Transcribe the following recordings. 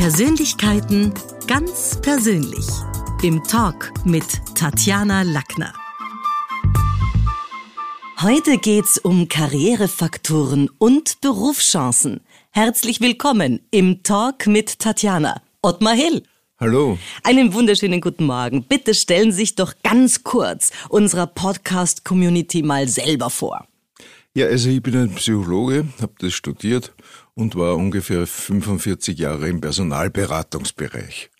Persönlichkeiten ganz persönlich. Im Talk mit Tatjana Lackner. Heute geht's um Karrierefaktoren und Berufschancen. Herzlich willkommen im Talk mit Tatjana. Ottmar Hill. Hallo. Einen wunderschönen guten Morgen. Bitte stellen Sie sich doch ganz kurz unserer Podcast-Community mal selber vor. Ja, also ich bin ein Psychologe, habe das studiert und war ungefähr 45 Jahre im Personalberatungsbereich.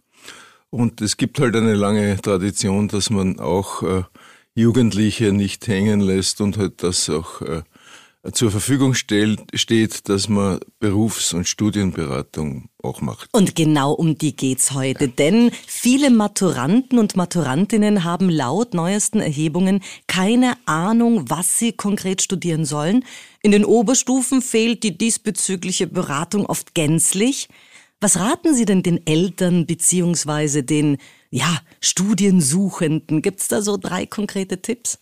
Und es gibt halt eine lange Tradition, dass man auch äh, Jugendliche nicht hängen lässt und halt das auch äh, zur Verfügung stellt, steht, dass man Berufs- und Studienberatung auch macht. Und genau um die geht's heute, denn viele Maturanten und Maturantinnen haben laut neuesten Erhebungen keine Ahnung, was sie konkret studieren sollen. In den Oberstufen fehlt die diesbezügliche Beratung oft gänzlich. Was raten Sie denn den Eltern beziehungsweise den ja, Studiensuchenden? Gibt's da so drei konkrete Tipps?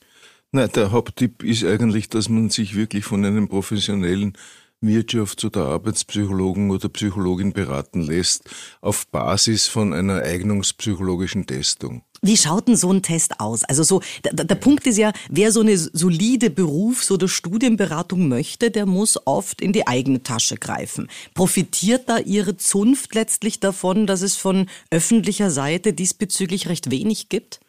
Na, der Haupttipp ist eigentlich, dass man sich wirklich von einem professionellen Wirtschafts- oder Arbeitspsychologen oder Psychologin beraten lässt, auf Basis von einer eignungspsychologischen Testung. Wie schaut denn so ein Test aus? Also so, der, der Punkt ist ja, wer so eine solide Berufs- oder Studienberatung möchte, der muss oft in die eigene Tasche greifen. Profitiert da Ihre Zunft letztlich davon, dass es von öffentlicher Seite diesbezüglich recht wenig gibt?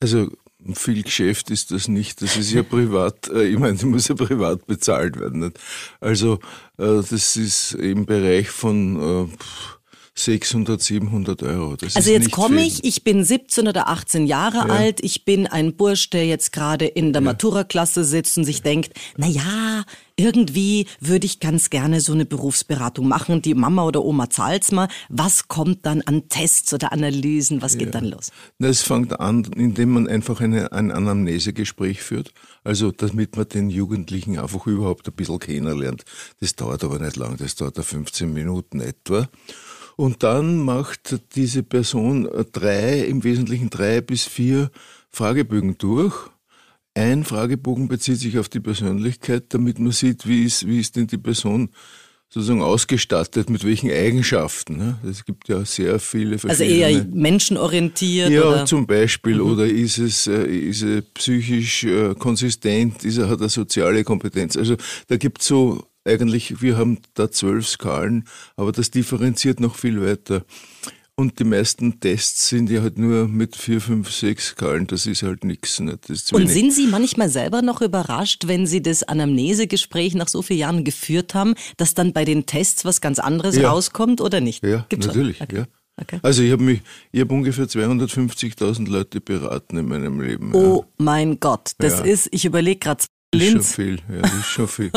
Also viel Geschäft ist das nicht. Das ist ja privat, äh, ich meine, die muss ja privat bezahlt werden. Nicht? Also äh, das ist im Bereich von 600, äh, 700 Euro. Das also jetzt komme ich, ich bin 17 oder 18 Jahre ja. alt, ich bin ein Bursch, der jetzt gerade in der ja. Matura-Klasse sitzt und sich denkt, na ja, irgendwie würde ich ganz gerne so eine Berufsberatung machen. Die Mama oder Oma zahlt's mal. Was kommt dann an Tests oder Analysen? Was geht ja. dann los? Es fängt an, indem man einfach eine, ein Anamnesegespräch führt. Also, damit man den Jugendlichen einfach überhaupt ein bisschen kennenlernt. Das dauert aber nicht lang. Das dauert 15 Minuten etwa. Und dann macht diese Person drei, im Wesentlichen drei bis vier Fragebögen durch ein Fragebogen bezieht sich auf die Persönlichkeit, damit man sieht, wie ist, wie ist denn die Person sozusagen ausgestattet, mit welchen Eigenschaften. Ne? Es gibt ja sehr viele verschiedene. Also eher menschenorientiert? Ja, oder? zum Beispiel. Mhm. Oder ist es, äh, ist er psychisch äh, konsistent? Ist er, hat er soziale Kompetenz? Also da gibt es so eigentlich, wir haben da zwölf Skalen, aber das differenziert noch viel weiter. Und die meisten Tests sind ja halt nur mit vier, fünf, sechs Skalen. Das ist halt nichts. Und sind Sie manchmal selber noch überrascht, wenn Sie das Anamnesegespräch nach so vielen Jahren geführt haben, dass dann bei den Tests was ganz anderes ja. rauskommt oder nicht? Ja, Gibt's natürlich. Okay. Ja. Okay. Also ich habe mich, ich habe ungefähr 250.000 Leute beraten in meinem Leben. Oh ja. mein Gott, das ist, ich überlege gerade, das ist schon viel, ja, ist schon viel.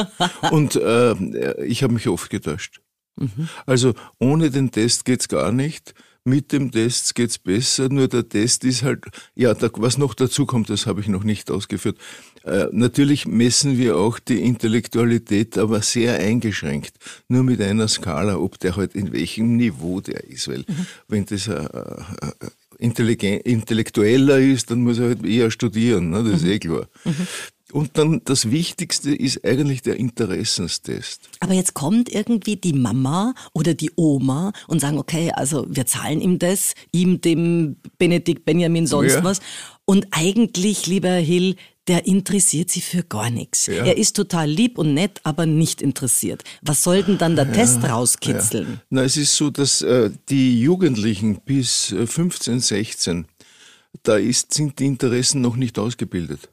Und äh, ich habe mich oft getäuscht. Mhm. Also ohne den Test geht's gar nicht mit dem Test geht's besser, nur der Test ist halt, ja, da, was noch dazu kommt, das habe ich noch nicht ausgeführt. Äh, natürlich messen wir auch die Intellektualität, aber sehr eingeschränkt, nur mit einer Skala, ob der halt in welchem Niveau der ist, weil mhm. wenn das äh, äh, intellektueller ist, dann muss er halt eher studieren, ne? das ist mhm. eh klar. Mhm. Und dann das Wichtigste ist eigentlich der Interessenstest. Aber jetzt kommt irgendwie die Mama oder die Oma und sagen, okay, also wir zahlen ihm das, ihm, dem Benedikt, Benjamin, sonst ja. was. Und eigentlich, lieber Herr Hill, der interessiert sie für gar nichts. Ja. Er ist total lieb und nett, aber nicht interessiert. Was soll denn dann der ja, Test rauskitzeln? Ja. Na, es ist so, dass äh, die Jugendlichen bis 15, äh, 16, da ist, sind die Interessen noch nicht ausgebildet.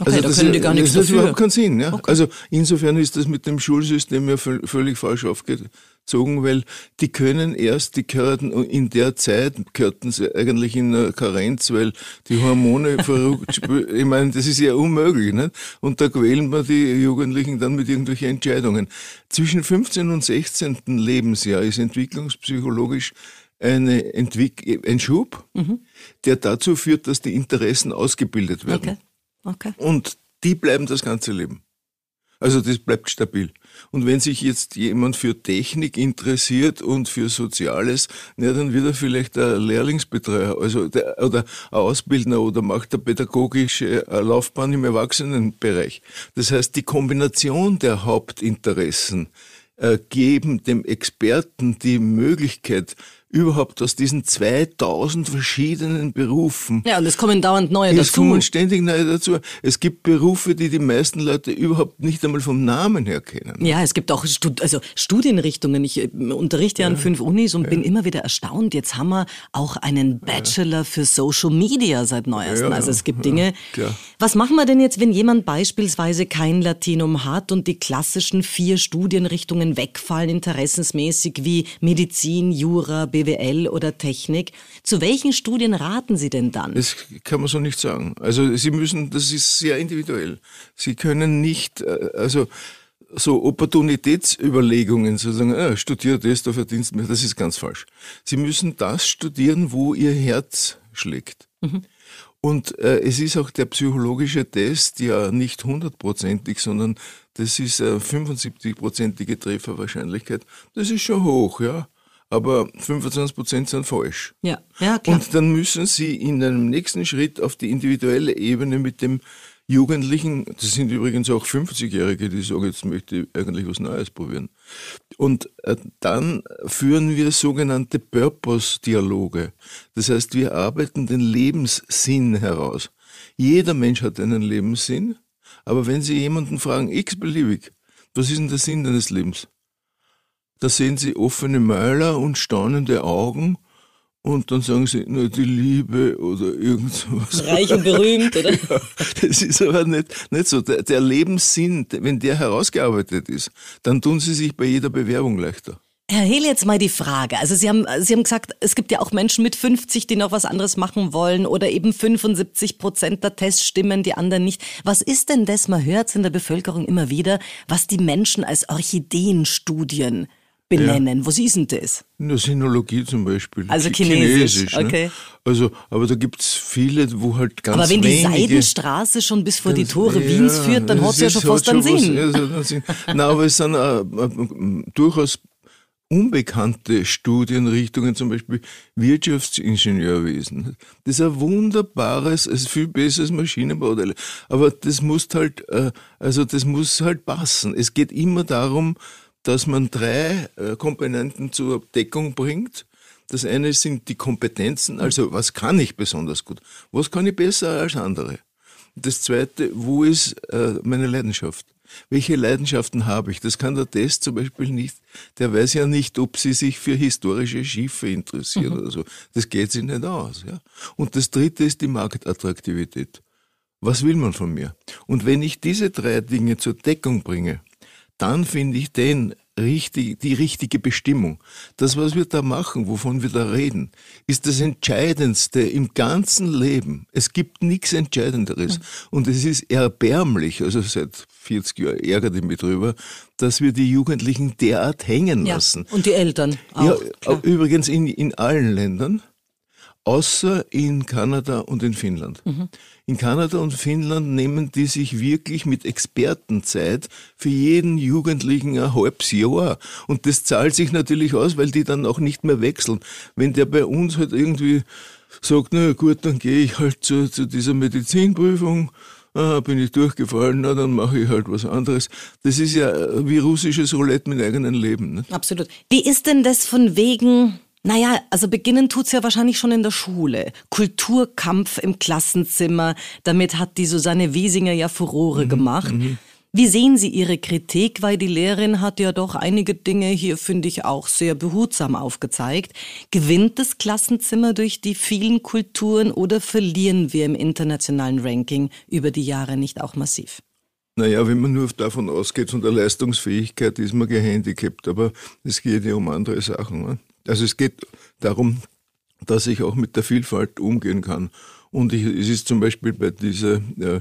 Okay, also da können die gar nichts das dafür. Das überhaupt keinen Sinn. Ja? Okay. Also insofern ist das mit dem Schulsystem ja völlig falsch aufgezogen, weil die können erst, die gehörten in der Zeit, gehörten sie eigentlich in einer Karenz, weil die Hormone verrückt, ich meine, das ist ja unmöglich. Nicht? Und da quälen wir die Jugendlichen dann mit irgendwelchen Entscheidungen. Zwischen 15 und 16. Lebensjahr ist entwicklungspsychologisch eine Entwick ein Schub, mhm. der dazu führt, dass die Interessen ausgebildet werden. Okay. Okay. Und die bleiben das ganze Leben. Also das bleibt stabil. Und wenn sich jetzt jemand für Technik interessiert und für Soziales, na, dann wird er vielleicht ein Lehrlingsbetreuer also der, oder ein Ausbildner oder macht eine pädagogische Laufbahn im Erwachsenenbereich. Das heißt, die Kombination der Hauptinteressen äh, geben dem Experten die Möglichkeit, überhaupt aus diesen 2000 verschiedenen Berufen. Ja, und es kommen dauernd neue dazu. Es kommen ständig neue dazu. Es gibt Berufe, die die meisten Leute überhaupt nicht einmal vom Namen her kennen. Ja, es gibt auch Stud also Studienrichtungen. Ich äh, unterrichte ja an fünf Unis und ja. bin immer wieder erstaunt. Jetzt haben wir auch einen Bachelor für Social Media seit neuestem. also es gibt Dinge. Was machen wir denn jetzt, wenn jemand beispielsweise kein Latinum hat und die klassischen vier Studienrichtungen wegfallen, interessensmäßig wie Medizin, Jura, BWL oder Technik. Zu welchen Studien raten Sie denn dann? Das kann man so nicht sagen. Also Sie müssen, das ist sehr individuell. Sie können nicht, äh, also so Opportunitätsüberlegungen, sozusagen, ah, studier das, da verdienst mehr, das ist ganz falsch. Sie müssen das studieren, wo Ihr Herz schlägt. Mhm. Und äh, es ist auch der psychologische Test ja nicht hundertprozentig, sondern das ist eine 75-prozentige Trefferwahrscheinlichkeit. Das ist schon hoch, ja aber 25 Prozent sind falsch. Ja, ja, klar. Und dann müssen Sie in einem nächsten Schritt auf die individuelle Ebene mit dem Jugendlichen, das sind übrigens auch 50-Jährige, die sagen, jetzt möchte ich eigentlich was Neues probieren. Und äh, dann führen wir sogenannte Purpose-Dialoge. Das heißt, wir arbeiten den Lebenssinn heraus. Jeder Mensch hat einen Lebenssinn, aber wenn Sie jemanden fragen, x-beliebig, was ist denn der Sinn deines Lebens? Da sehen sie offene Mäuler und staunende Augen und dann sagen sie nur die Liebe oder irgend sowas. Reich und berühmt, oder? Ja, das ist aber nicht, nicht so. Der, der Lebenssinn, wenn der herausgearbeitet ist, dann tun sie sich bei jeder Bewerbung leichter. Herr Hehl, jetzt mal die Frage. Also Sie haben, Sie haben gesagt, es gibt ja auch Menschen mit 50, die noch was anderes machen wollen oder eben 75 Prozent der Tests stimmen, die anderen nicht. Was ist denn das, man hört es in der Bevölkerung immer wieder, was die Menschen als Orchideenstudien benennen. Ja. Was ist denn das? In der Sinologie zum Beispiel. Also Chinesisch, Chinesisch ne? okay. Also, aber da gibt es viele, wo halt ganz Aber wenn die Seidenstraße schon bis vor die Tore ja, Wiens führt, dann hat es ja schon fast einen Sinn. Was, ja, Nein, aber es sind äh, äh, durchaus unbekannte Studienrichtungen, zum Beispiel Wirtschaftsingenieurwesen. Das ist ein wunderbares, es ist viel besseres Maschinenbau. Aber das muss halt, äh, also das muss halt passen. Es geht immer darum, dass man drei äh, Komponenten zur Deckung bringt. Das eine sind die Kompetenzen, also was kann ich besonders gut, was kann ich besser als andere. Das zweite, wo ist äh, meine Leidenschaft? Welche Leidenschaften habe ich? Das kann der Test zum Beispiel nicht. Der weiß ja nicht, ob sie sich für historische Schiffe interessiert mhm. oder so. Das geht sich nicht aus. Ja? Und das dritte ist die Marktattraktivität. Was will man von mir? Und wenn ich diese drei Dinge zur Deckung bringe, dann finde ich den richtig, die richtige Bestimmung. Das, was wir da machen, wovon wir da reden, ist das Entscheidendste im ganzen Leben. Es gibt nichts Entscheidenderes. Und es ist erbärmlich, also seit 40 Jahren ärgert ich mich drüber, dass wir die Jugendlichen derart hängen lassen. Ja, und die Eltern auch. Ja, klar. übrigens in, in allen Ländern außer in Kanada und in Finnland. Mhm. In Kanada und Finnland nehmen die sich wirklich mit Expertenzeit für jeden Jugendlichen ein halbes Jahr. Und das zahlt sich natürlich aus, weil die dann auch nicht mehr wechseln. Wenn der bei uns halt irgendwie sagt, na gut, dann gehe ich halt zu, zu dieser Medizinprüfung, ah, bin ich durchgefallen, na dann mache ich halt was anderes. Das ist ja wie russisches Roulette mit eigenem Leben. Ne? Absolut. Wie ist denn das von wegen naja, also beginnen tut's ja wahrscheinlich schon in der Schule. Kulturkampf im Klassenzimmer. Damit hat die Susanne Wiesinger ja Furore mhm, gemacht. Mhm. Wie sehen Sie Ihre Kritik? Weil die Lehrerin hat ja doch einige Dinge hier, finde ich, auch sehr behutsam aufgezeigt. Gewinnt das Klassenzimmer durch die vielen Kulturen oder verlieren wir im internationalen Ranking über die Jahre nicht auch massiv? Naja, wenn man nur davon ausgeht, von der Leistungsfähigkeit ist man gehandicapt, aber es geht ja um andere Sachen. Ne? Also es geht darum, dass ich auch mit der Vielfalt umgehen kann. Und ich, es ist zum Beispiel bei dieser äh,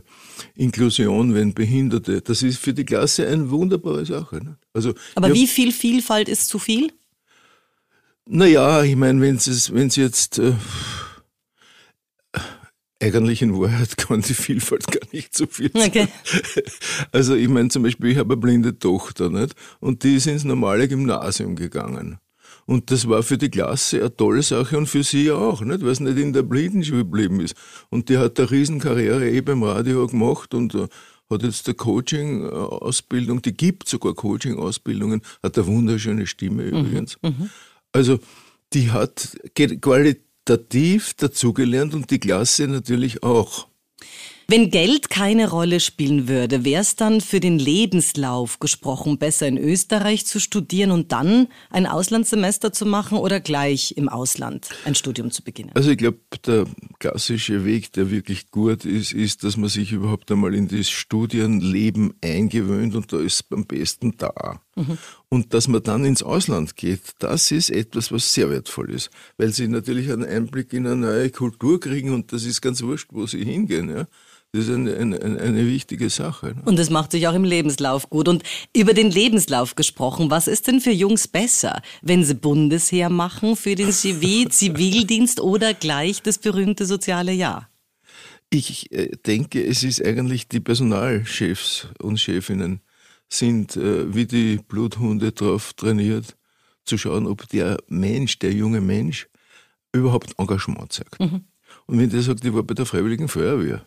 Inklusion, wenn Behinderte, das ist für die Klasse eine wunderbare Sache. Ne? Also, Aber wie viel Vielfalt ist zu viel? Naja, ich meine, wenn es jetzt äh, eigentlich in Wahrheit kann die Vielfalt gar nicht so viel sein. Okay. Also ich meine zum Beispiel, ich habe eine blinde Tochter nicht? und die ist ins normale Gymnasium gegangen. Und das war für die Klasse eine tolle Sache und für sie auch, nicht? weil es nicht in der Blindenschule geblieben ist. Und die hat eine Riesenkarriere eh beim Radio gemacht und äh, hat jetzt eine Coaching-Ausbildung, die gibt sogar Coaching-Ausbildungen, hat eine wunderschöne Stimme mhm. übrigens. Mhm. Also die hat qualitativ dazugelernt und die Klasse natürlich auch. Wenn Geld keine Rolle spielen würde, wäre es dann für den Lebenslauf gesprochen besser in Österreich zu studieren und dann ein Auslandssemester zu machen oder gleich im Ausland ein Studium zu beginnen? Also ich glaube, der klassische Weg, der wirklich gut ist, ist, dass man sich überhaupt einmal in das Studienleben eingewöhnt und da ist es am besten da. Mhm. Und dass man dann ins Ausland geht, das ist etwas, was sehr wertvoll ist, weil sie natürlich einen Einblick in eine neue Kultur kriegen und das ist ganz wurscht, wo sie hingehen. Ja. Das ist eine, eine, eine wichtige Sache. Ne? Und das macht sich auch im Lebenslauf gut. Und über den Lebenslauf gesprochen, was ist denn für Jungs besser, wenn sie Bundesheer machen für den CV, Zivildienst oder gleich das berühmte soziale Jahr? Ich äh, denke, es ist eigentlich die Personalchefs und Chefinnen sind äh, wie die Bluthunde darauf trainiert, zu schauen, ob der Mensch, der junge Mensch, überhaupt Engagement zeigt. Mhm. Und wenn der sagt, ich war bei der Freiwilligen Feuerwehr,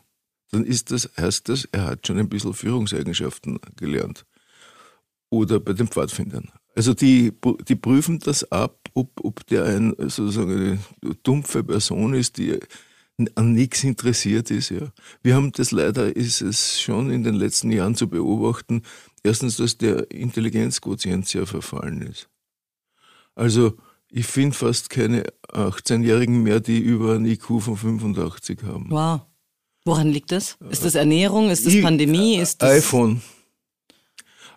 dann ist das, heißt das, er hat schon ein bisschen Führungseigenschaften gelernt. Oder bei den Pfadfindern. Also die, die prüfen das ab, ob, ob der ein, sozusagen eine dumpfe Person ist, die an nichts interessiert ist. Ja. Wir haben das leider, ist es schon in den letzten Jahren zu beobachten, erstens, dass der Intelligenzquotient sehr verfallen ist. Also ich finde fast keine 18-Jährigen mehr, die über ein IQ von 85 haben. Wow. Woran liegt das? Ist das Ernährung? Ist das ich, Pandemie? Ist das iPhone.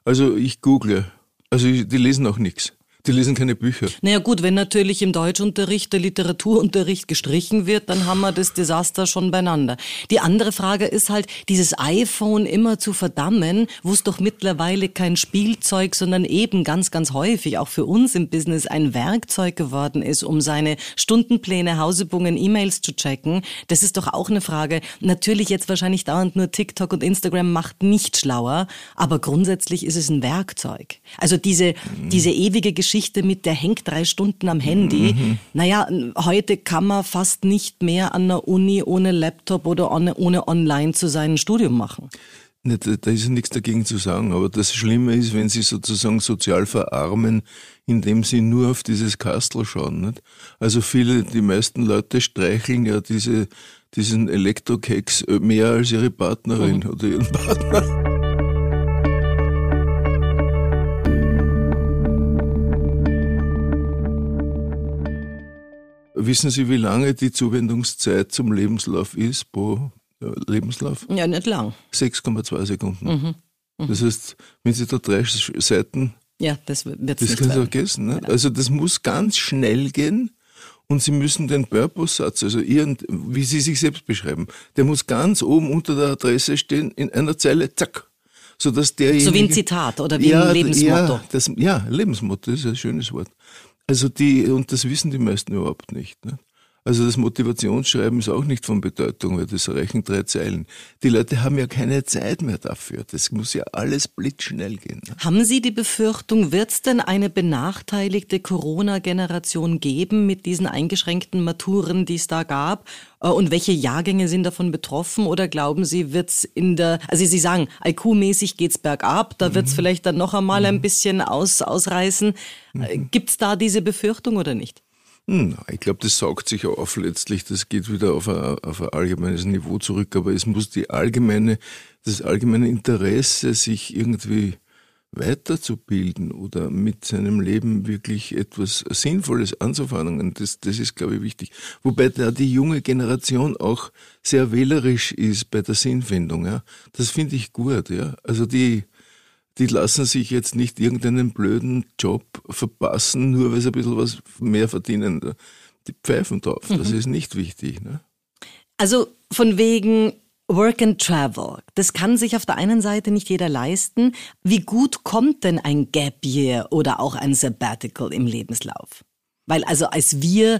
Also ich google. Also die lesen auch nichts. Die lesen keine Bücher. Naja gut, wenn natürlich im Deutschunterricht der Literaturunterricht gestrichen wird, dann haben wir das Desaster schon beieinander. Die andere Frage ist halt, dieses iPhone immer zu verdammen, wo es doch mittlerweile kein Spielzeug, sondern eben ganz, ganz häufig auch für uns im Business ein Werkzeug geworden ist, um seine Stundenpläne, Hausübungen, E-Mails zu checken. Das ist doch auch eine Frage. Natürlich jetzt wahrscheinlich dauernd nur TikTok und Instagram macht nicht schlauer, aber grundsätzlich ist es ein Werkzeug. Also diese, mhm. diese ewige Geschichte Geschichte mit, der hängt drei Stunden am Handy. Mhm. Naja, heute kann man fast nicht mehr an der Uni ohne Laptop oder ohne, ohne online zu sein Studium machen. Da, da ist ja nichts dagegen zu sagen, aber das Schlimme ist, wenn sie sozusagen sozial verarmen, indem sie nur auf dieses Kastel schauen. Nicht? Also viele, die meisten Leute streicheln ja diese, diesen Elektrokeks mehr als ihre Partnerin mhm. oder ihren Partner. Wissen Sie, wie lange die Zuwendungszeit zum Lebenslauf ist pro äh, Lebenslauf? Ja, nicht lang. 6,2 Sekunden. Mhm. Mhm. Das heißt, wenn Sie da drei Seiten. Ja, das wird Das können Sie vergessen. Ne? Also, das muss ganz schnell gehen. Und Sie müssen den Purpose-Satz, also Ihren, wie Sie sich selbst beschreiben, der muss ganz oben unter der Adresse stehen, in einer Zeile, zack. Sodass derjenige, so wie ein Zitat oder wie ja, ein Lebensmotto. Ja, das, ja, Lebensmotto, ist ein schönes Wort. Also die, und das wissen die meisten überhaupt nicht. Ne? Also das Motivationsschreiben ist auch nicht von Bedeutung, weil das reichen drei Zeilen. Die Leute haben ja keine Zeit mehr dafür. Das muss ja alles blitzschnell gehen. Ne? Haben Sie die Befürchtung, wird es denn eine benachteiligte Corona-Generation geben mit diesen eingeschränkten Maturen, die es da gab? Äh, und welche Jahrgänge sind davon betroffen? Oder glauben Sie, wird es in der, also Sie sagen, IQ-mäßig geht's bergab, da wird es mhm. vielleicht dann noch einmal ein mhm. bisschen aus, ausreißen. Äh, mhm. Gibt es da diese Befürchtung oder nicht? Hm, ich glaube, das saugt sich auf letztlich. Das geht wieder auf ein, auf ein allgemeines Niveau zurück. Aber es muss die allgemeine, das allgemeine Interesse, sich irgendwie weiterzubilden oder mit seinem Leben wirklich etwas Sinnvolles anzufangen, das, das ist, glaube ich, wichtig. Wobei da die junge Generation auch sehr wählerisch ist bei der Sinnfindung. Ja. Das finde ich gut. Ja. Also die, die lassen sich jetzt nicht irgendeinen blöden Job verpassen, nur weil sie ein bisschen was mehr verdienen. Die pfeifen drauf. Das mhm. ist nicht wichtig. Ne? Also von wegen Work and Travel. Das kann sich auf der einen Seite nicht jeder leisten. Wie gut kommt denn ein Gap Year oder auch ein Sabbatical im Lebenslauf? Weil also als wir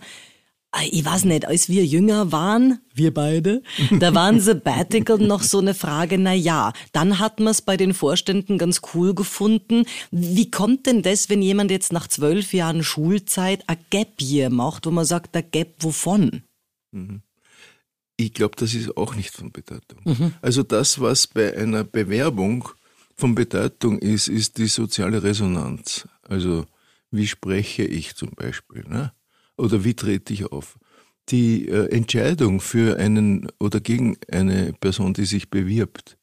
ich weiß nicht, als wir jünger waren, wir beide, da waren Sabbatical noch so eine Frage, na ja, dann hat man es bei den Vorständen ganz cool gefunden. Wie kommt denn das, wenn jemand jetzt nach zwölf Jahren Schulzeit ein Gap Year macht, wo man sagt, der Gap wovon? Mhm. Ich glaube, das ist auch nicht von Bedeutung. Mhm. Also das, was bei einer Bewerbung von Bedeutung ist, ist die soziale Resonanz. Also wie spreche ich zum Beispiel, ne? Oder wie trete ich auf. Die äh, Entscheidung für einen oder gegen eine Person, die sich bewirbt,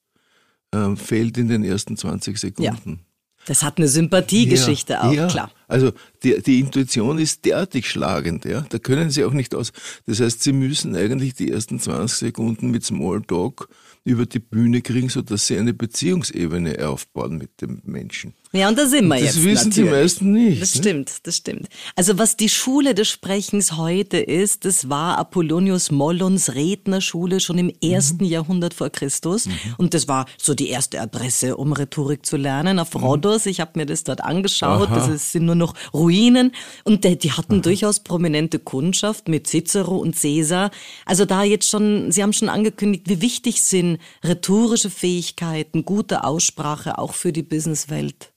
äh, fällt in den ersten 20 Sekunden. Ja. Das hat eine Sympathiegeschichte ja, auch, ja. klar. Also die, die Intuition ist derartig schlagend, ja. Da können Sie auch nicht aus. Das heißt, Sie müssen eigentlich die ersten 20 Sekunden mit Smalltalk über die Bühne kriegen, sodass Sie eine Beziehungsebene aufbauen mit dem Menschen. Ja, und da sind wir das jetzt. Das wissen natürlich. die meisten nicht. Das ne? stimmt, das stimmt. Also was die Schule des Sprechens heute ist, das war Apollonius Mollons Rednerschule schon im ersten mhm. Jahrhundert vor Christus. Mhm. Und das war so die erste Adresse, um Rhetorik zu lernen. Auf mhm. Rhodos, ich habe mir das dort angeschaut, Aha. das sind nur noch Ruinen. Und die, hatten Aha. durchaus prominente Kundschaft mit Cicero und Caesar. Also da jetzt schon, Sie haben schon angekündigt, wie wichtig sind rhetorische Fähigkeiten, gute Aussprache auch für die Businesswelt.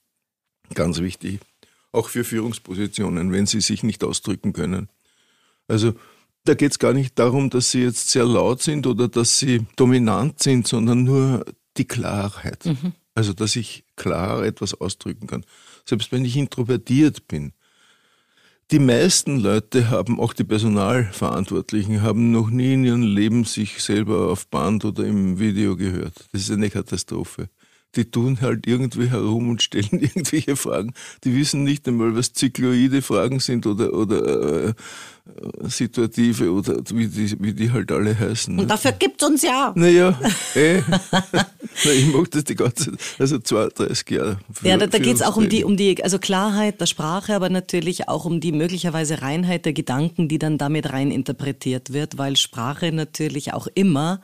Ganz wichtig. Auch für Führungspositionen, wenn sie sich nicht ausdrücken können. Also da geht es gar nicht darum, dass sie jetzt sehr laut sind oder dass sie dominant sind, sondern nur die Klarheit. Mhm. Also dass ich klar etwas ausdrücken kann. Selbst wenn ich introvertiert bin. Die meisten Leute haben, auch die Personalverantwortlichen, haben noch nie in ihrem Leben sich selber auf Band oder im Video gehört. Das ist eine Katastrophe die tun halt irgendwie herum und stellen irgendwelche Fragen. Die wissen nicht einmal, was zykloide Fragen sind oder, oder äh, situative oder wie die, wie die halt alle heißen. Ne? Und dafür gibt's uns ja. Naja, eh. Na, ich mag das die ganze Zeit, also 32 Jahre. Für, ja, da, da geht es auch um die, um die, also Klarheit der Sprache, aber natürlich auch um die möglicherweise Reinheit der Gedanken, die dann damit rein interpretiert wird, weil Sprache natürlich auch immer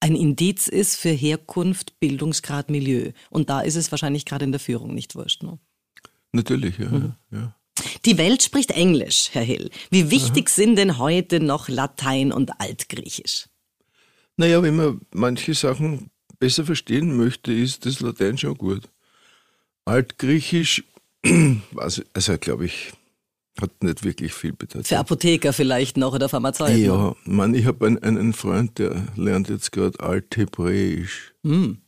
ein Indiz ist für Herkunft, Bildungsgrad, Milieu. Und da ist es wahrscheinlich gerade in der Führung nicht wurscht. Ne? Natürlich, ja, mhm. ja. Die Welt spricht Englisch, Herr Hill. Wie wichtig Aha. sind denn heute noch Latein und Altgriechisch? Naja, wenn man manche Sachen besser verstehen möchte, ist das Latein schon gut. Altgriechisch, also glaube ich, hat nicht wirklich viel Bedeutung. Für Apotheker vielleicht noch oder Pharmazeuten? Ja, man, ich habe einen, einen Freund, der lernt jetzt gerade Althebräisch. Hm.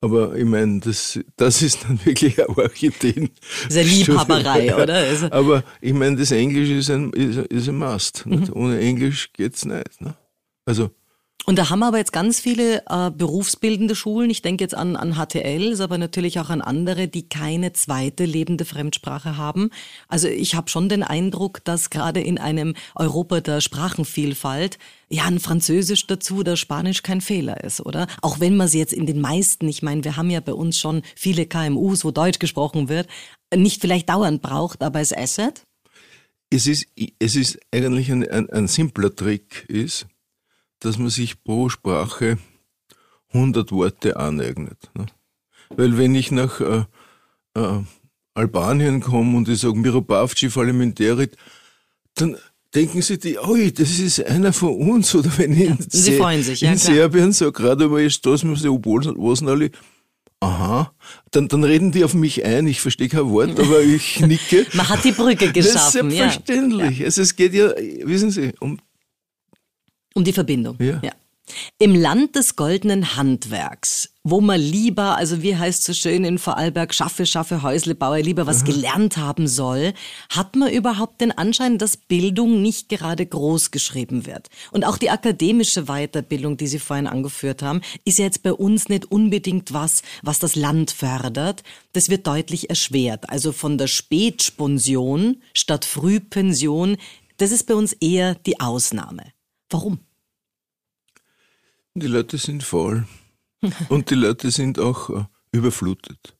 Aber ich meine, das, das ist dann wirklich eine Orchideen. Das ist eine Liebhaberei, oder? Also Aber ich meine, das Englisch ist ein, ist, ist ein Must. Mhm. Ohne Englisch geht's nicht. Ne? Also und da haben aber jetzt ganz viele äh, berufsbildende Schulen. Ich denke jetzt an, an HTLs, aber natürlich auch an andere, die keine zweite lebende Fremdsprache haben. Also ich habe schon den Eindruck, dass gerade in einem Europa der Sprachenvielfalt ja ein Französisch dazu oder Spanisch kein Fehler ist, oder? Auch wenn man sie jetzt in den meisten, ich meine, wir haben ja bei uns schon viele KMUs, wo Deutsch gesprochen wird, nicht vielleicht dauernd braucht, aber als Asset. Es ist, es ist eigentlich ein, ein, ein simpler Trick, ist, dass man sich pro Sprache 100 Worte aneignet. Ne? Weil wenn ich nach äh, äh, Albanien komme und ich sage Miropavci Falimenterit, dann denken sie die, oh, das ist einer von uns. Oder wenn ich in, sie freuen sich, ja, in Serbien sage, gerade ist das, was alle, aha, dann, dann reden die auf mich ein, ich verstehe kein Wort, aber ich nicke. Man hat die Brücke geschaffen. Das ist selbstverständlich. Ja. Also es geht ja, wissen Sie, um um die Verbindung. Ja. ja. Im Land des goldenen Handwerks, wo man lieber, also wie heißt so schön in Vorarlberg, schaffe, schaffe, Häusle, baue, lieber was Aha. gelernt haben soll, hat man überhaupt den Anschein, dass Bildung nicht gerade groß geschrieben wird. Und auch die akademische Weiterbildung, die Sie vorhin angeführt haben, ist ja jetzt bei uns nicht unbedingt was, was das Land fördert. Das wird deutlich erschwert. Also von der Spätsponsion statt Frühpension, das ist bei uns eher die Ausnahme. Warum? Die Leute sind voll. Und die Leute sind auch äh, überflutet.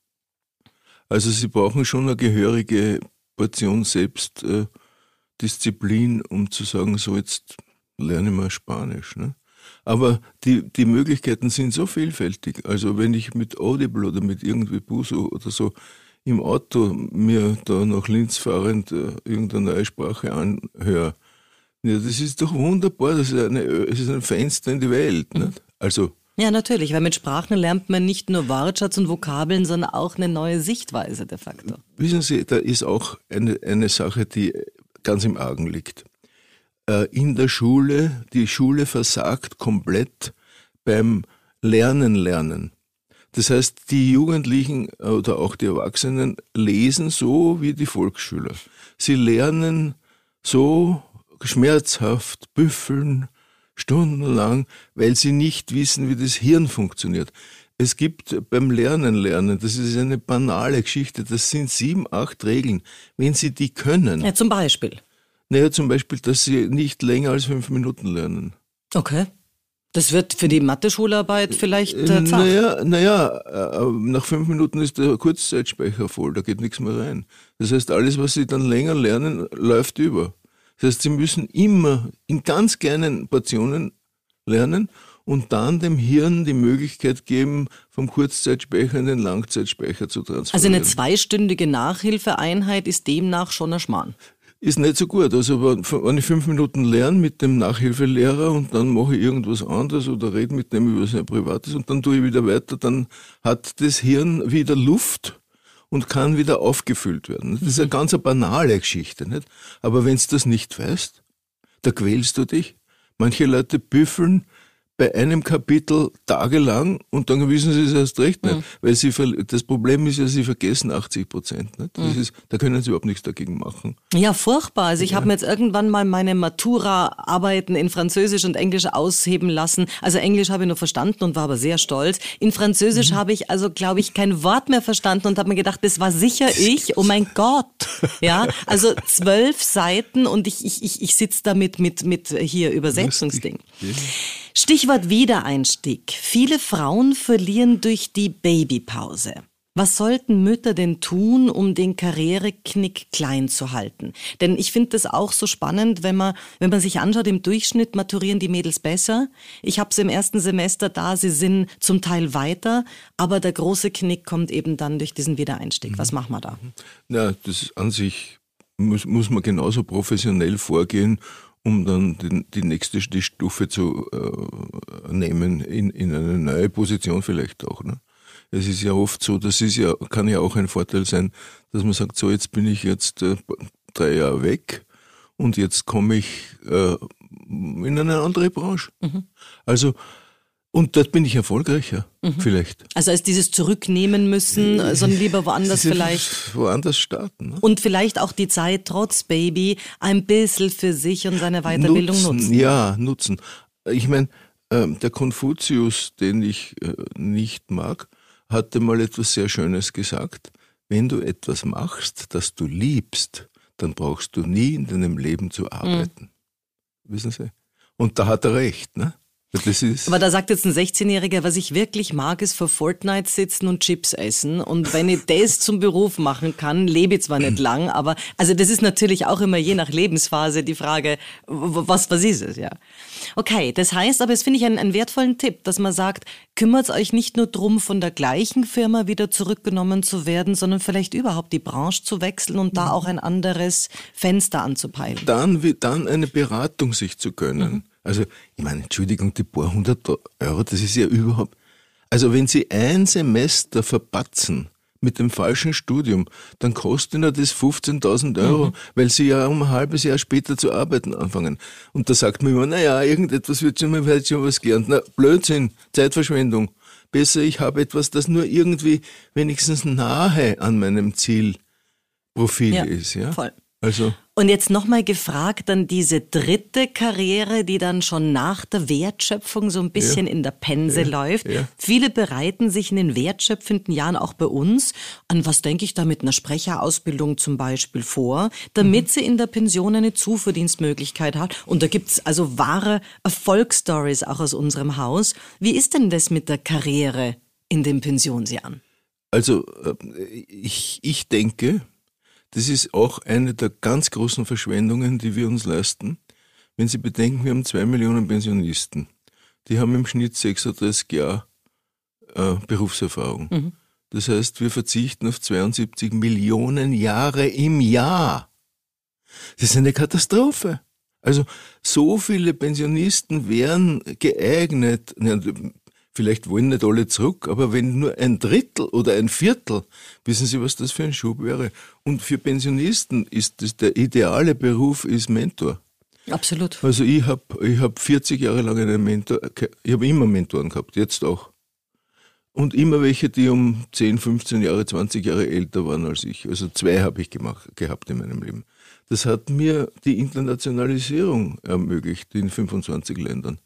Also sie brauchen schon eine gehörige Portion Selbstdisziplin, äh, um zu sagen, so jetzt lerne ich mal Spanisch. Ne? Aber die, die Möglichkeiten sind so vielfältig. Also wenn ich mit Audible oder mit irgendwie Buso oder so im Auto mir da nach Linz fahrend äh, irgendeine neue Sprache anhöre, ja, das ist doch wunderbar. Das ist, eine, es ist ein Fenster in die Welt. Mhm. Also. Ja, natürlich, weil mit Sprachen lernt man nicht nur Wortschatz und Vokabeln, sondern auch eine neue Sichtweise de facto. Wissen Sie, da ist auch eine, eine Sache, die ganz im Argen liegt. äh, in der Schule, die Schule versagt komplett beim Lernen lernen. Das heißt, die Jugendlichen oder auch die Erwachsenen lesen so wie die Volksschüler. Sie lernen so schmerzhaft, büffeln, stundenlang, weil sie nicht wissen, wie das Hirn funktioniert. Es gibt beim Lernen lernen, das ist eine banale Geschichte, das sind sieben, acht Regeln. Wenn Sie die können. Ja, zum Beispiel. Naja, zum Beispiel, dass Sie nicht länger als fünf Minuten lernen. Okay. Das wird für die Mathe-Schularbeit vielleicht äh, zart. Naja, naja, äh, nach fünf Minuten ist der Kurzzeitspeicher voll, da geht nichts mehr rein. Das heißt, alles, was Sie dann länger lernen, läuft über. Das heißt, Sie müssen immer in ganz kleinen Portionen lernen und dann dem Hirn die Möglichkeit geben, vom Kurzzeitspeicher in den Langzeitspeicher zu transferieren. Also eine zweistündige Nachhilfeeinheit ist demnach schon ein Schmarrn ist nicht so gut. Also wenn ich fünf Minuten lerne mit dem Nachhilfelehrer und dann mache ich irgendwas anderes oder rede mit dem über sein Privates und dann tue ich wieder weiter, dann hat das Hirn wieder Luft und kann wieder aufgefüllt werden. Das ist eine ganz banale Geschichte, nicht? Aber wenn du das nicht weißt, da quälst du dich. Manche Leute büffeln bei einem Kapitel tagelang und dann wissen sie es erst recht nicht. Mhm. Weil sie, das Problem ist ja, sie vergessen 80 Prozent. Nicht? Das mhm. ist, da können sie überhaupt nichts dagegen machen. Ja, furchtbar. Also ich ja. habe mir jetzt irgendwann mal meine Matura-Arbeiten in Französisch und Englisch ausheben lassen. Also Englisch habe ich nur verstanden und war aber sehr stolz. In Französisch mhm. habe ich also, glaube ich, kein Wort mehr verstanden und habe mir gedacht, das war sicher ich. Oh mein Gott. Ja, also zwölf Seiten und ich, ich, ich, ich sitze damit mit, mit hier Übersetzungsding. Ja. Stichwort Wiedereinstieg. Viele Frauen verlieren durch die Babypause. Was sollten Mütter denn tun, um den Karriereknick klein zu halten? Denn ich finde das auch so spannend, wenn man, wenn man sich anschaut, im Durchschnitt maturieren die Mädels besser. Ich habe sie im ersten Semester da, sie sind zum Teil weiter, aber der große Knick kommt eben dann durch diesen Wiedereinstieg. Was machen wir da? Na, das an sich muss, muss man genauso professionell vorgehen um dann die, die nächste die Stufe zu äh, nehmen, in, in eine neue Position vielleicht auch. Ne? Es ist ja oft so, das ist ja, kann ja auch ein Vorteil sein, dass man sagt, so jetzt bin ich jetzt äh, drei Jahre weg und jetzt komme ich äh, in eine andere Branche. Mhm. Also und dort bin ich erfolgreicher, mhm. vielleicht. Also als dieses Zurücknehmen müssen, sondern lieber woanders vielleicht. Woanders starten. Ne? Und vielleicht auch die Zeit trotz Baby ein bisschen für sich und seine Weiterbildung nutzen. nutzen. Ja, nutzen. Ich meine, äh, der Konfuzius, den ich äh, nicht mag, hatte mal etwas sehr Schönes gesagt. Wenn du etwas machst, das du liebst, dann brauchst du nie in deinem Leben zu arbeiten. Mhm. Wissen Sie? Und da hat er recht, ne? Aber da sagt jetzt ein 16-Jähriger, was ich wirklich mag, ist vor Fortnite sitzen und Chips essen. Und wenn ich das zum Beruf machen kann, lebe ich zwar nicht lang, aber also das ist natürlich auch immer je nach Lebensphase die Frage, was, was ist es, ja. Okay, das heißt, aber es finde ich einen, einen wertvollen Tipp, dass man sagt, kümmert euch nicht nur drum, von der gleichen Firma wieder zurückgenommen zu werden, sondern vielleicht überhaupt die Branche zu wechseln und da mhm. auch ein anderes Fenster anzupeilen. Dann, dann eine Beratung sich zu gönnen. Mhm also, ich meine, Entschuldigung, die paar hundert Euro, das ist ja überhaupt. Also, wenn Sie ein Semester verpatzen mit dem falschen Studium, dann kostet Ihnen das 15.000 Euro, mhm. weil Sie ja um ein halbes Jahr später zu arbeiten anfangen. Und da sagt man immer, naja, irgendetwas wird schon, man wird schon was gelernt. Na, Blödsinn, Zeitverschwendung. Besser, ich habe etwas, das nur irgendwie wenigstens nahe an meinem Zielprofil ja, ist. Ja, voll. Also. Und jetzt nochmal gefragt, dann diese dritte Karriere, die dann schon nach der Wertschöpfung so ein bisschen ja. in der Pense ja. läuft. Ja. Viele bereiten sich in den wertschöpfenden Jahren auch bei uns an, was denke ich da mit einer Sprecherausbildung zum Beispiel vor, damit mhm. sie in der Pension eine Zuverdienstmöglichkeit hat. Und da gibt's also wahre Erfolgsstories auch aus unserem Haus. Wie ist denn das mit der Karriere in den Pensionsjahren? Also äh, ich, ich denke, das ist auch eine der ganz großen Verschwendungen, die wir uns leisten. Wenn Sie bedenken, wir haben zwei Millionen Pensionisten. Die haben im Schnitt 36 Jahre äh, Berufserfahrung. Mhm. Das heißt, wir verzichten auf 72 Millionen Jahre im Jahr. Das ist eine Katastrophe. Also so viele Pensionisten wären geeignet, Vielleicht wollen nicht alle zurück, aber wenn nur ein Drittel oder ein Viertel, wissen Sie, was das für ein Schub wäre? Und für Pensionisten ist das der ideale Beruf ist Mentor. Absolut. Also ich habe ich hab 40 Jahre lang einen Mentor, ich habe immer Mentoren gehabt, jetzt auch. Und immer welche, die um 10, 15 Jahre, 20 Jahre älter waren als ich. Also zwei habe ich gemacht, gehabt in meinem Leben. Das hat mir die Internationalisierung ermöglicht in 25 Ländern.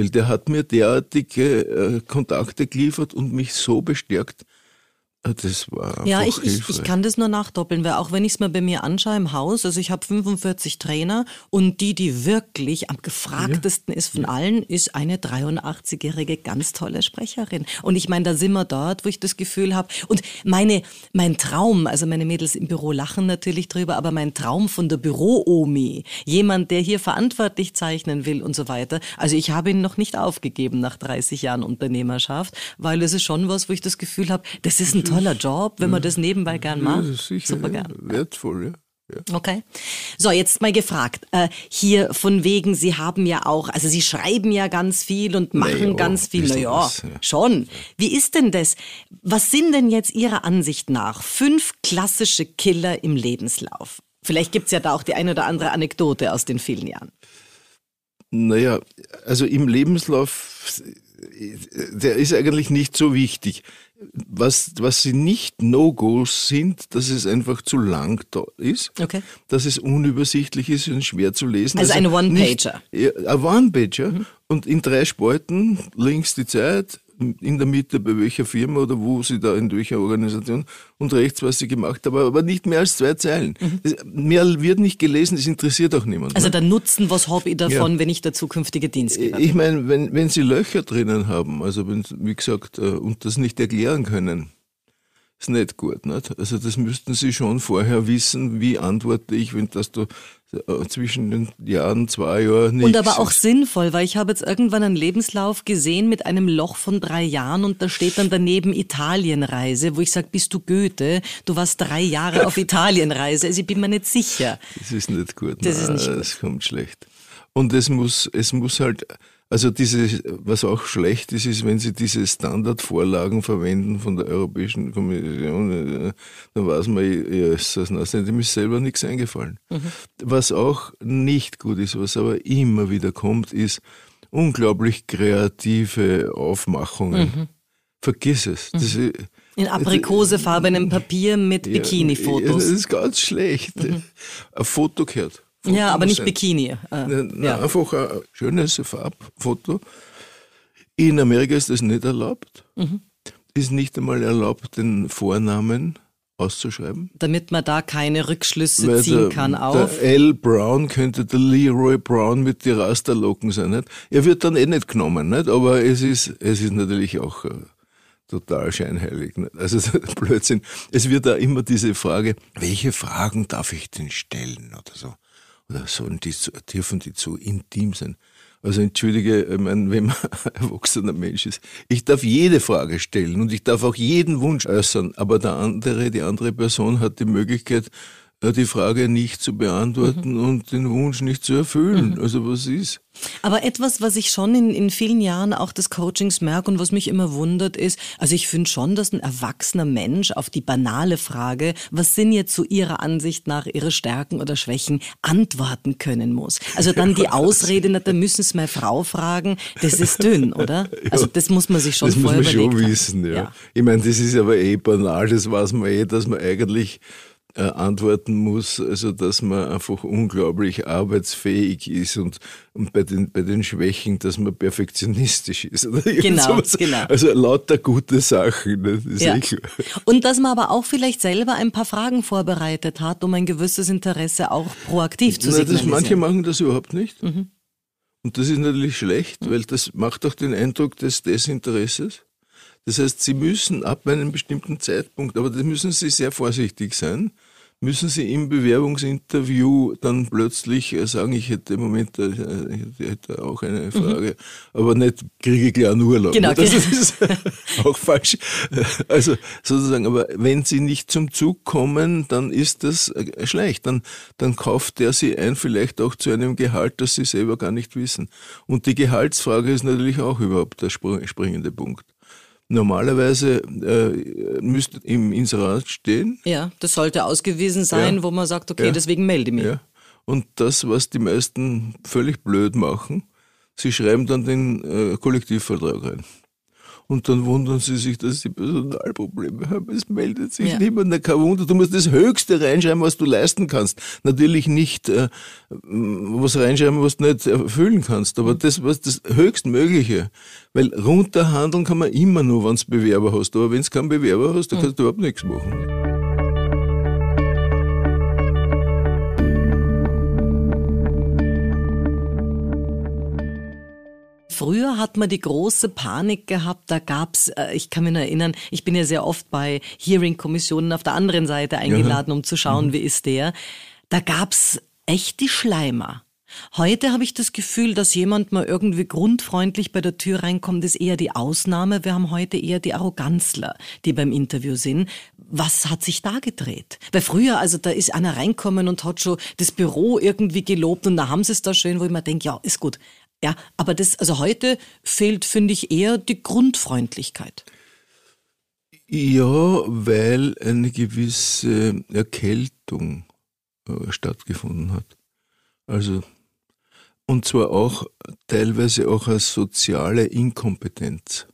Weil der hat mir derartige äh, Kontakte geliefert und mich so bestärkt, das war ja, ich, ich, ich, kann das nur nachdoppeln, weil auch wenn ich es mir bei mir anschaue im Haus, also ich habe 45 Trainer und die, die wirklich am gefragtesten ja. ist von allen, ist eine 83-jährige ganz tolle Sprecherin. Und ich meine, da sind wir dort, wo ich das Gefühl habe. Und meine, mein Traum, also meine Mädels im Büro lachen natürlich drüber, aber mein Traum von der Büro-Omi, jemand, der hier verantwortlich zeichnen will und so weiter, also ich habe ihn noch nicht aufgegeben nach 30 Jahren Unternehmerschaft, weil es ist schon was, wo ich das Gefühl habe, das ist ein toller Job, wenn man das nebenbei gern macht. Ja, sicher, Super gern. Wertvoll, ja. Ja. Okay. So, jetzt mal gefragt. Äh, hier von wegen, Sie haben ja auch, also Sie schreiben ja ganz viel und machen naja, ganz viel. Naja, was, ja. schon. Wie ist denn das? Was sind denn jetzt Ihrer Ansicht nach fünf klassische Killer im Lebenslauf? Vielleicht gibt es ja da auch die eine oder andere Anekdote aus den vielen Jahren. Naja, also im Lebenslauf, der ist eigentlich nicht so wichtig was, was sie nicht No-Gos sind, dass es einfach zu lang da ist, okay. dass es unübersichtlich ist und schwer zu lesen. Also, also ein One-Pager. Ein One-Pager mhm. und in drei Spalten links die Zeit, in der Mitte bei welcher Firma oder wo sie da in welcher Organisation und rechts, was sie gemacht haben, aber nicht mehr als zwei Zeilen. Mhm. Mehr wird nicht gelesen, das interessiert auch niemand. Also der Nutzen, was habe ich davon, ja. wenn ich der zukünftige Dienstgeber bin? Ich meine, wenn, wenn sie Löcher drinnen haben, also wenn, wie gesagt, äh, und das nicht erklären können, ist nicht gut. Nicht? Also das müssten Sie schon vorher wissen, wie antworte ich, wenn das da äh, zwischen den Jahren zwei Jahren nicht. Und aber auch sinnvoll, weil ich habe jetzt irgendwann einen Lebenslauf gesehen mit einem Loch von drei Jahren und da steht dann daneben Italienreise, wo ich sage, bist du Goethe? Du warst drei Jahre auf Italienreise. Also ich bin mir nicht sicher. Das ist nicht gut. Das Nein, ist nicht gut. Das kommt schlecht. Und es muss, es muss halt also diese, was auch schlecht ist, ist, wenn Sie diese Standardvorlagen verwenden von der Europäischen Kommission, äh, dann weiß man, ja, ist das nass. Dem ist selber nichts eingefallen. Mhm. Was auch nicht gut ist, was aber immer wieder kommt, ist unglaublich kreative Aufmachungen. Mhm. Vergiss es. Das, mhm. in aprikosefarbenem Papier mit Bikini-Fotos. Ja, das ist ganz schlecht. Mhm. Ein Foto gehört. Foto ja, aber nicht sein. Bikini. Äh, ja. Einfach ein schönes Farbfoto. In Amerika ist das nicht erlaubt. Mhm. Ist nicht einmal erlaubt, den Vornamen auszuschreiben. Damit man da keine Rückschlüsse Weil ziehen der, kann auf. Der L. Brown könnte der Leroy Brown mit den Rasterlocken sein. Nicht? Er wird dann eh nicht genommen, nicht? aber es ist, es ist natürlich auch äh, total scheinheilig. Nicht? Also Blödsinn. Es wird da immer diese Frage, welche Fragen darf ich denn stellen oder so oder sollen die, dürfen die zu intim sein? Also entschuldige, ich meine, wenn man erwachsener Mensch ist, ich darf jede Frage stellen und ich darf auch jeden Wunsch äußern, aber der andere, die andere Person hat die Möglichkeit, äh, die Frage nicht zu beantworten mhm. und den Wunsch nicht zu erfüllen. Mhm. Also was ist? Aber etwas, was ich schon in, in vielen Jahren auch des Coachings merke und was mich immer wundert, ist, also ich finde schon, dass ein erwachsener Mensch auf die banale Frage, was sind jetzt zu Ihrer Ansicht nach Ihre Stärken oder Schwächen, antworten können muss. Also dann die Ausrede, da müssen Sie meine Frau fragen, das ist dünn, oder? Also das muss man sich schon das vorher muss man schon wissen, ja. ja. Ich meine, das ist aber eh banal, das weiß man eh, dass man eigentlich äh, antworten muss, also dass man einfach unglaublich arbeitsfähig ist und, und bei, den, bei den Schwächen, dass man perfektionistisch ist. genau, genau. Also lauter gute Sachen. Ne? Ja. Und dass man aber auch vielleicht selber ein paar Fragen vorbereitet hat, um ein gewisses Interesse auch proaktiv zu Na, das, Manche machen das überhaupt nicht. Mhm. Und das ist natürlich schlecht, mhm. weil das macht auch den Eindruck des Desinteresses. Das heißt, Sie müssen ab einem bestimmten Zeitpunkt, aber da müssen Sie sehr vorsichtig sein, müssen Sie im Bewerbungsinterview dann plötzlich äh, sagen, ich hätte im Moment äh, ich hätte auch eine mhm. Frage, mhm. aber nicht kriege ich gleich einen Urlaub. Genau, das genau. ist auch falsch. Also sozusagen, aber wenn Sie nicht zum Zug kommen, dann ist das äh, schlecht. Dann, dann kauft der Sie ein, vielleicht auch zu einem Gehalt, das Sie selber gar nicht wissen. Und die Gehaltsfrage ist natürlich auch überhaupt der springende Punkt. Normalerweise äh, müsste im Inserat stehen. Ja, das sollte ausgewiesen sein, ja. wo man sagt, okay, ja. deswegen melde ich mich. Ja. Und das, was die meisten völlig blöd machen, sie schreiben dann den äh, Kollektivvertrag rein. Und dann wundern sie sich, dass sie Personalprobleme haben. Es meldet sich ja. niemand. Na, kein Wunder. Du musst das Höchste reinschreiben, was du leisten kannst. Natürlich nicht äh, was reinschreiben, was du nicht erfüllen kannst, aber das, was das Höchstmögliche. Weil runterhandeln kann man immer nur, wenn du Bewerber hast. Aber wenn du keinen Bewerber hast, dann kannst du überhaupt nichts machen. Früher hat man die große Panik gehabt, da gab's, äh, ich kann mich nur erinnern, ich bin ja sehr oft bei Hearing-Kommissionen auf der anderen Seite eingeladen, um zu schauen, mhm. wie ist der. Da gab's echt die Schleimer. Heute habe ich das Gefühl, dass jemand mal irgendwie grundfreundlich bei der Tür reinkommt, ist eher die Ausnahme. Wir haben heute eher die Arroganzler, die beim Interview sind. Was hat sich da gedreht? Weil früher, also da ist einer reinkommen und hat schon das Büro irgendwie gelobt und da haben sie es da schön, wo ich mir denke, ja, ist gut. Ja, aber das, also heute fehlt, finde ich, eher die Grundfreundlichkeit. Ja, weil eine gewisse Erkältung äh, stattgefunden hat. Also, und zwar auch teilweise auch als soziale Inkompetenz.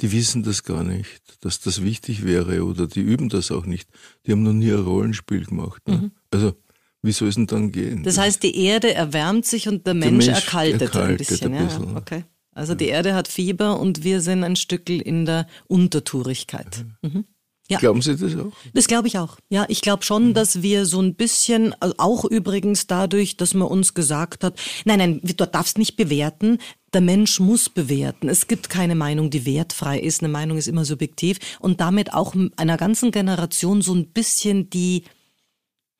Die wissen das gar nicht, dass das wichtig wäre oder die üben das auch nicht. Die haben noch nie ein Rollenspiel gemacht. Ne? Mhm. Also, wie soll es denn dann gehen? Das heißt, die Erde erwärmt sich und der, der Mensch, Mensch, erkaltet, erkaltet ein bisschen. Ein bisschen. Ja, okay. Also die Erde hat Fieber und wir sind ein Stückel in der Untertourigkeit. Mhm. Ja. Glauben Sie das auch? Das glaube ich auch. Ja, ich glaube schon, mhm. dass wir so ein bisschen, also auch übrigens dadurch, dass man uns gesagt hat, nein, nein, du darfst nicht bewerten, der Mensch muss bewerten. Es gibt keine Meinung, die wertfrei ist. Eine Meinung ist immer subjektiv und damit auch einer ganzen Generation so ein bisschen die,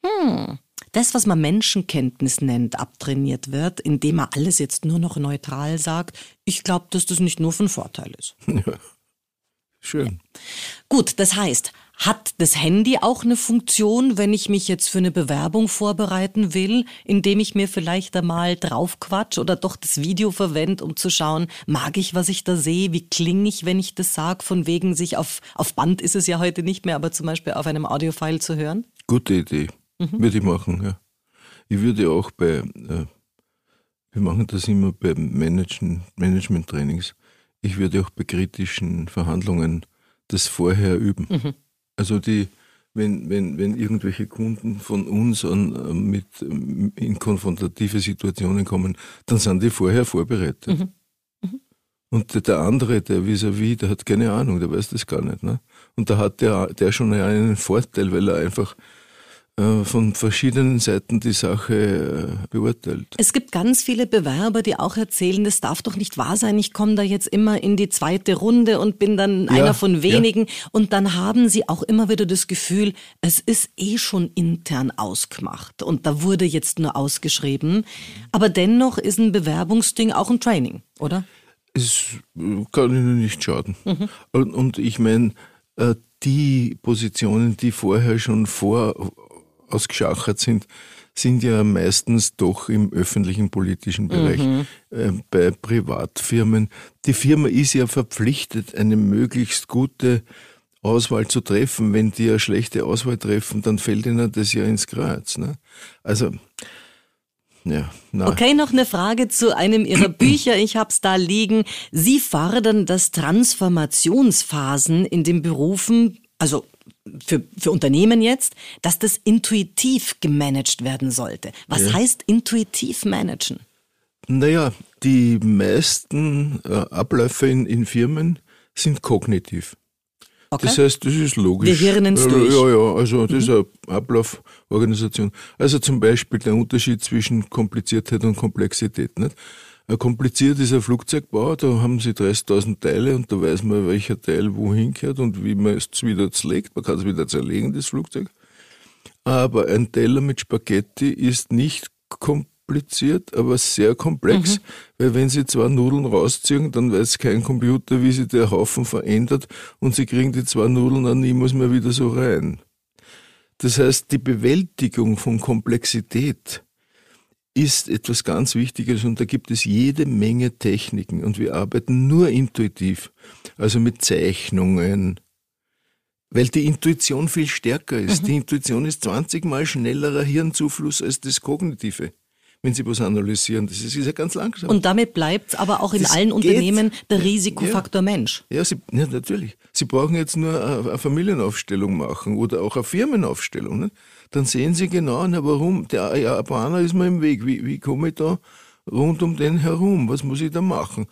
hm, das, was man Menschenkenntnis nennt, abtrainiert wird, indem man alles jetzt nur noch neutral sagt, ich glaube, dass das nicht nur von Vorteil ist. Ja. Schön. Gut, das heißt, hat das Handy auch eine Funktion, wenn ich mich jetzt für eine Bewerbung vorbereiten will, indem ich mir vielleicht einmal draufquatsch oder doch das Video verwende, um zu schauen, mag ich, was ich da sehe, wie klinge ich, wenn ich das sage, von wegen sich auf, auf Band ist es ja heute nicht mehr, aber zum Beispiel auf einem Audiofile zu hören? Gute Idee. Mhm. Würde ich machen, ja. Ich würde auch bei, äh, wir machen das immer bei Management-Trainings, ich würde auch bei kritischen Verhandlungen das vorher üben. Mhm. Also die, wenn, wenn, wenn irgendwelche Kunden von uns an, äh, mit, ähm, in konfrontative Situationen kommen, dann sind die vorher vorbereitet. Mhm. mhm. Und der andere, der vis-à-vis, -vis, der hat keine Ahnung, der weiß das gar nicht. Ne? Und da hat der, der schon einen Vorteil, weil er einfach äh, von verschiedenen Seiten die Sache äh, beurteilt. Es gibt ganz viele Bewerber, die auch erzählen, das darf doch nicht wahr sein, ich komme da jetzt immer in die zweite Runde und bin dann ja, einer von wenigen. Ja. Und dann haben sie auch immer wieder das Gefühl, es ist eh schon intern ausgemacht und da wurde jetzt nur ausgeschrieben. Aber dennoch ist ein Bewerbungsding auch ein Training, oder? Es kann ihnen nicht schaden. Mhm. Und, und ich meine, äh, die Positionen, die vorher schon vor ausgeschachert sind, sind ja meistens doch im öffentlichen politischen Bereich. Mhm. Äh, bei Privatfirmen. Die Firma ist ja verpflichtet, eine möglichst gute Auswahl zu treffen. Wenn die eine schlechte Auswahl treffen, dann fällt ihnen das ja ins Kreuz. Ne? Also, ja. Okay, noch eine Frage zu einem Ihrer Bücher. Ich habe es da liegen. Sie fordern, dass Transformationsphasen in den Berufen, also für, für Unternehmen jetzt, dass das intuitiv gemanagt werden sollte. Was ja. heißt intuitiv managen? Naja, die meisten äh, Abläufe in, in Firmen sind kognitiv. Okay. Das heißt, das ist logisch. Wir hirnen es durch. Ja, ja, also das mhm. ist eine Ablauforganisation. Also zum Beispiel der Unterschied zwischen Kompliziertheit und Komplexität. Nicht? Kompliziert ist ein Flugzeugbau, da haben sie 30.000 Teile und da weiß man, welcher Teil wohin gehört und wie man es wieder zerlegt. Man kann es wieder zerlegen, das Flugzeug. Aber ein Teller mit Spaghetti ist nicht kompliziert, aber sehr komplex, mhm. weil wenn sie zwei Nudeln rausziehen, dann weiß kein Computer, wie sich der Haufen verändert und sie kriegen die zwei Nudeln dann niemals mehr wieder so rein. Das heißt, die Bewältigung von Komplexität ist etwas ganz Wichtiges und da gibt es jede Menge Techniken und wir arbeiten nur intuitiv, also mit Zeichnungen, Weil die Intuition viel stärker ist. Mhm. Die Intuition ist 20 mal schnellerer Hirnzufluss als das Kognitive wenn Sie was analysieren. Das ist, ja ganz langsam. Und damit bleibt aber auch in das allen Unternehmen der Risikofaktor ja. Mensch. Ja, Sie, ja, natürlich. Sie brauchen jetzt nur eine Familienaufstellung machen oder auch eine Firmenaufstellung. Ne? Dann sehen Sie genau, na, warum, der Japaner ist mir im Weg. Wie, wie komme ich da rund um den herum? Was muss ich da machen?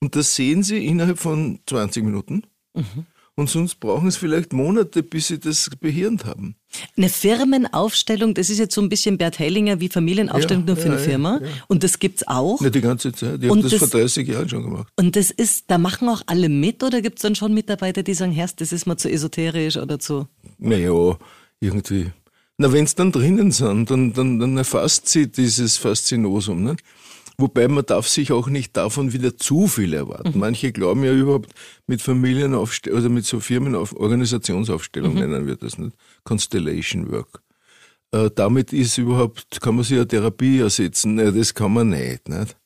Und das sehen Sie innerhalb von 20 Minuten. Mhm und sonst brauchen es vielleicht Monate, bis sie das behirnt haben. Eine Firmenaufstellung, das ist jetzt so ein bisschen Bert Hellinger wie Familienaufstellung ja, nur für ja, eine Firma. Ja, und das gibt es auch. Ja, die ganze Zeit. Ich habe das, das, vor 30 Jahren schon gemacht. Und das ist, da machen auch alle mit oder gibt es dann schon Mitarbeiter, die sagen, Herr, das ist mal zu esoterisch oder zu. Naja, irgendwie. Na, wenn es dann drinnen sind, dann, dann, dann erfasst sie dieses Faszinosum. Nicht? Wobei man darf sich auch nicht davon wieder zu viel erwarten. Mhm. Manche glauben ja überhaupt mit Familienaufstellung, oder mit so Firmen auf Organisationsaufstellung mhm. nennen wir das nicht. Constellation Work. Äh, damit ist überhaupt, kann man sich eine Therapie ersetzen. Nein, das kann man nicht, nicht?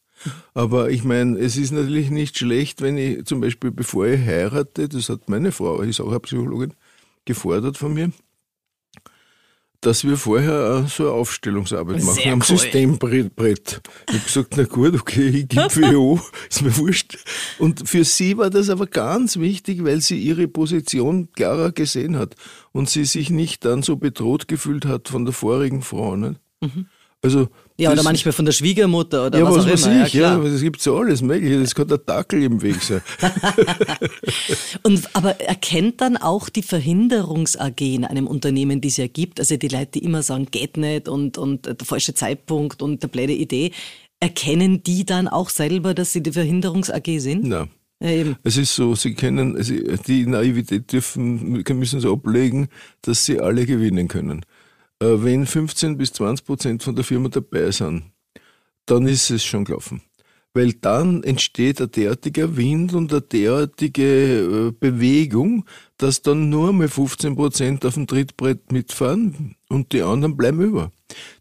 Aber ich meine, es ist natürlich nicht schlecht, wenn ich zum Beispiel, bevor ich heirate, das hat meine Frau, ist auch eine Psychologin, gefordert von mir, dass wir vorher so eine Aufstellungsarbeit machen Sehr am cool. Systembrett. Ich habe gesagt, na gut, okay, ich gebe für ist mir wurscht. Und für sie war das aber ganz wichtig, weil sie ihre Position klarer gesehen hat und sie sich nicht dann so bedroht gefühlt hat von der vorigen Frau. Ne? Mhm. Also ja, oder manchmal von der Schwiegermutter oder ja, was, was auch immer. Ich, ja, es gibt so alles Mögliche. Das kann der Dackel im Weg sein. Und, aber erkennt dann auch die Verhinderungs-AG in einem Unternehmen, die es ja gibt, also die Leute, die immer sagen, geht nicht und, und der falsche Zeitpunkt und der blöde Idee, erkennen die dann auch selber, dass sie die Verhinderungs-AG sind? Nein. Ja, eben. Es ist so, sie können, also die Naivität dürfen, müssen sie ablegen, dass sie alle gewinnen können. Äh, wenn 15 bis 20 Prozent von der Firma dabei sind, dann ist es schon gelaufen. Weil dann entsteht ein derartiger Wind und eine derartige äh, Bewegung, dass dann nur mal 15 Prozent auf dem Trittbrett mitfahren und die anderen bleiben über.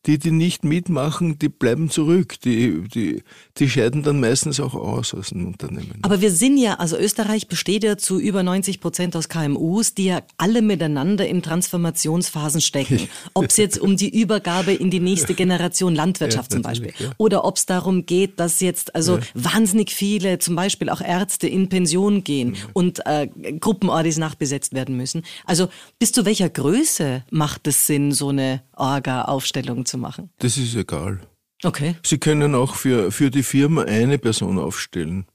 Die, die nicht mitmachen, die bleiben zurück. Die, die, die scheiden dann meistens auch aus aus dem Unternehmen. Aber wir sind ja, also Österreich besteht ja zu über 90 Prozent aus KMUs, die ja alle miteinander in Transformationsphasen stecken. Ob es jetzt um die Übergabe in die nächste Generation Landwirtschaft ja, zum Beispiel ja. oder ob es darum geht, dass jetzt also ja. wahnsinnig viele, zum Beispiel auch Ärzte in Pension gehen und äh, Gruppenordis nachbesetzt werden müssen. Also bis zu welcher Größe macht es Sinn, so eine Orga-Aufstellung zu machen? Das ist egal. Okay. Sie können auch für, für die Firma eine Person aufstellen.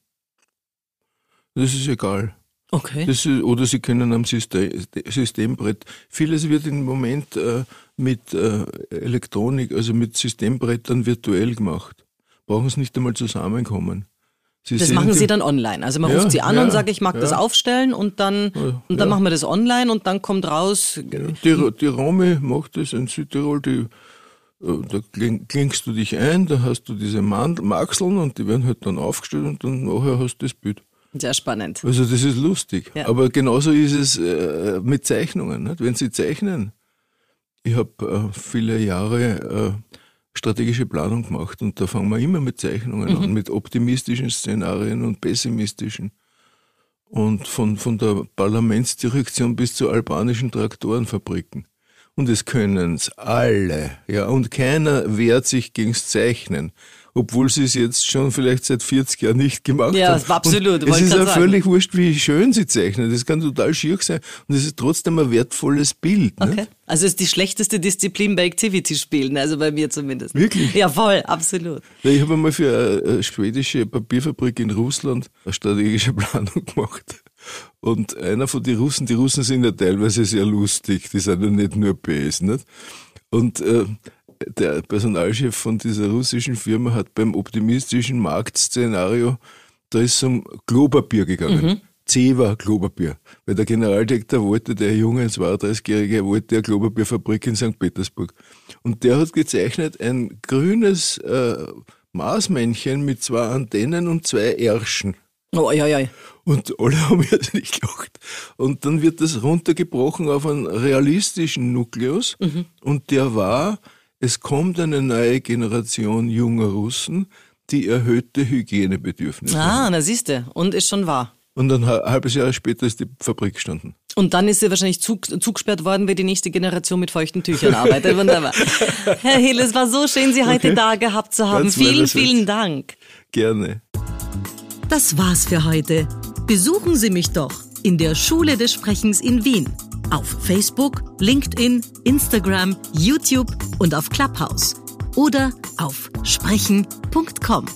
Das ist egal. Okay. Das oder Sie können am System, Systembrett. Vieles wird im Moment äh, mit äh, Elektronik, also mit Systembrettern virtuell gemacht. Brauchen Sie nicht einmal zusammenkommen. Sie das machen Sie dann online. Also man ja, ruft Sie an ja, und sagt, ich mag ja. das aufstellen und dann, und dann machen wir das online und dann kommt raus. Die, die Rome macht das in Südtirol, die, da klingst du dich ein, da hast du diese Maxeln und die werden halt dann aufgestellt und dann nachher hast du das Bild. Sehr spannend. Also das ist lustig. Aber genauso ist es äh, mit Zeichnungen. Nicht? Wenn Sie zeichnen, ich habe äh, viele Jahre äh, strategische Planung gemacht und da fangen wir immer mit Zeichnungen mhm. an, mit optimistischen Szenarien und pessimistischen. Und von, von der Parlamentsdirektion bis zu albanischen Traktorenfabriken. Und es können es alle, ja, und keiner wehrt sich gegens Zeichnen obwohl sie es jetzt schon vielleicht seit 40 Jahren nicht gemacht ja, haben. Ja, absolut. Und es ist ja völlig wurscht, wie schön sie zeichnen. Das kann total schier sein und es ist trotzdem ein wertvolles Bild. Okay. Nicht? Also es ist die schlechteste Disziplin bei Activity spielen, also bei mir zumindest. Wirklich? Ja, voll, absolut. Ich habe einmal für eine schwedische Papierfabrik in Russland eine strategische Planung gemacht. Und einer von den Russen, die Russen sind ja teilweise sehr lustig, die sind ja nicht nur PS, nicht? Und äh, der Personalchef von dieser russischen Firma hat beim optimistischen Marktszenario, da ist es um Klopapier gegangen. Mhm. Zewa Klopapier. Weil der Generaldirektor wollte, der junge 32-Jährige, wollte eine Klopapierfabrik in St. Petersburg. Und der hat gezeichnet ein grünes äh, Marsmännchen mit zwei Antennen und zwei Ärschen. Oh, ja, ja. Und alle haben jetzt nicht gelacht. Und dann wird das runtergebrochen auf einen realistischen Nukleus. Mhm. Und der war es kommt eine neue Generation junger Russen, die erhöhte Hygienebedürfnisse ah, haben. Ah, na siehst du. Und ist schon wahr. Und dann ein halbes Jahr später ist die Fabrik gestanden. Und dann ist sie wahrscheinlich zug, zugesperrt worden, weil die nächste Generation mit feuchten Tüchern arbeitet. Wunderbar. Herr Hill, es war so schön, Sie heute okay. da gehabt zu haben. Ganz vielen, vielen Dank. Gerne. Das war's für heute. Besuchen Sie mich doch in der Schule des Sprechens in Wien. Auf Facebook, LinkedIn, Instagram, YouTube und auf Clubhouse. Oder auf sprechen.com.